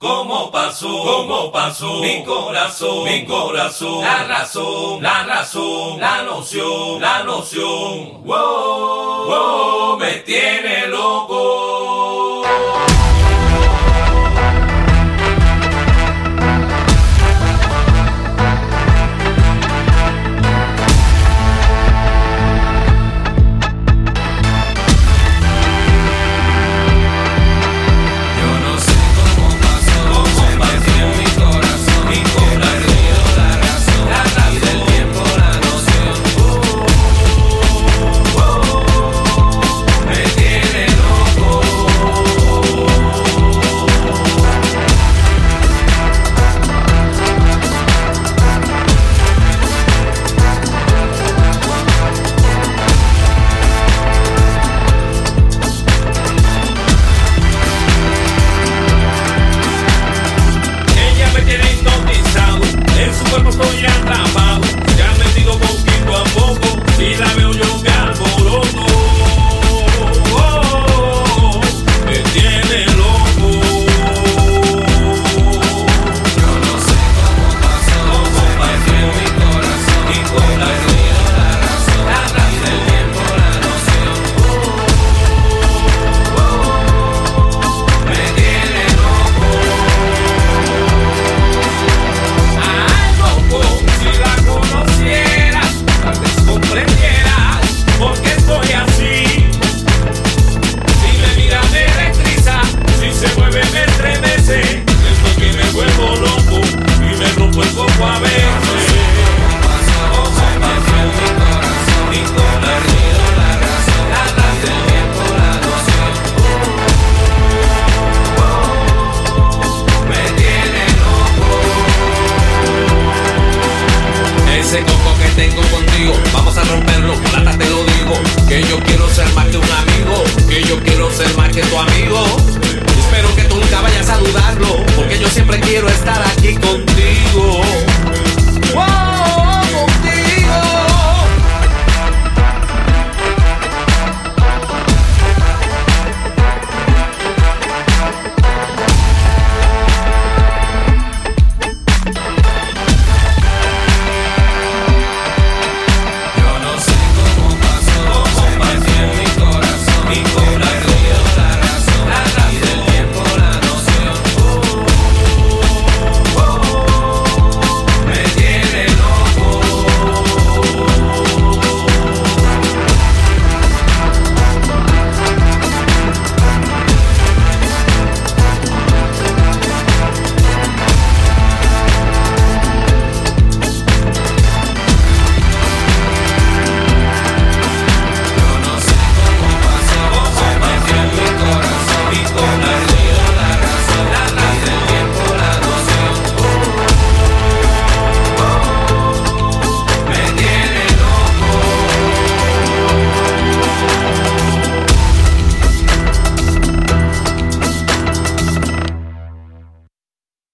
¿Cómo pasó? ¿Cómo pasó? Mi corazón, mi corazón, la razón, la razón, la noción, la noción. Wow, wow, me tiene loco. Que tengo contigo, vamos a romperlo, plata te lo digo. Que yo quiero ser más que un amigo, que yo quiero ser más que tu amigo. Espero que tú nunca vayas a dudarlo, porque yo siempre quiero estar aquí contigo.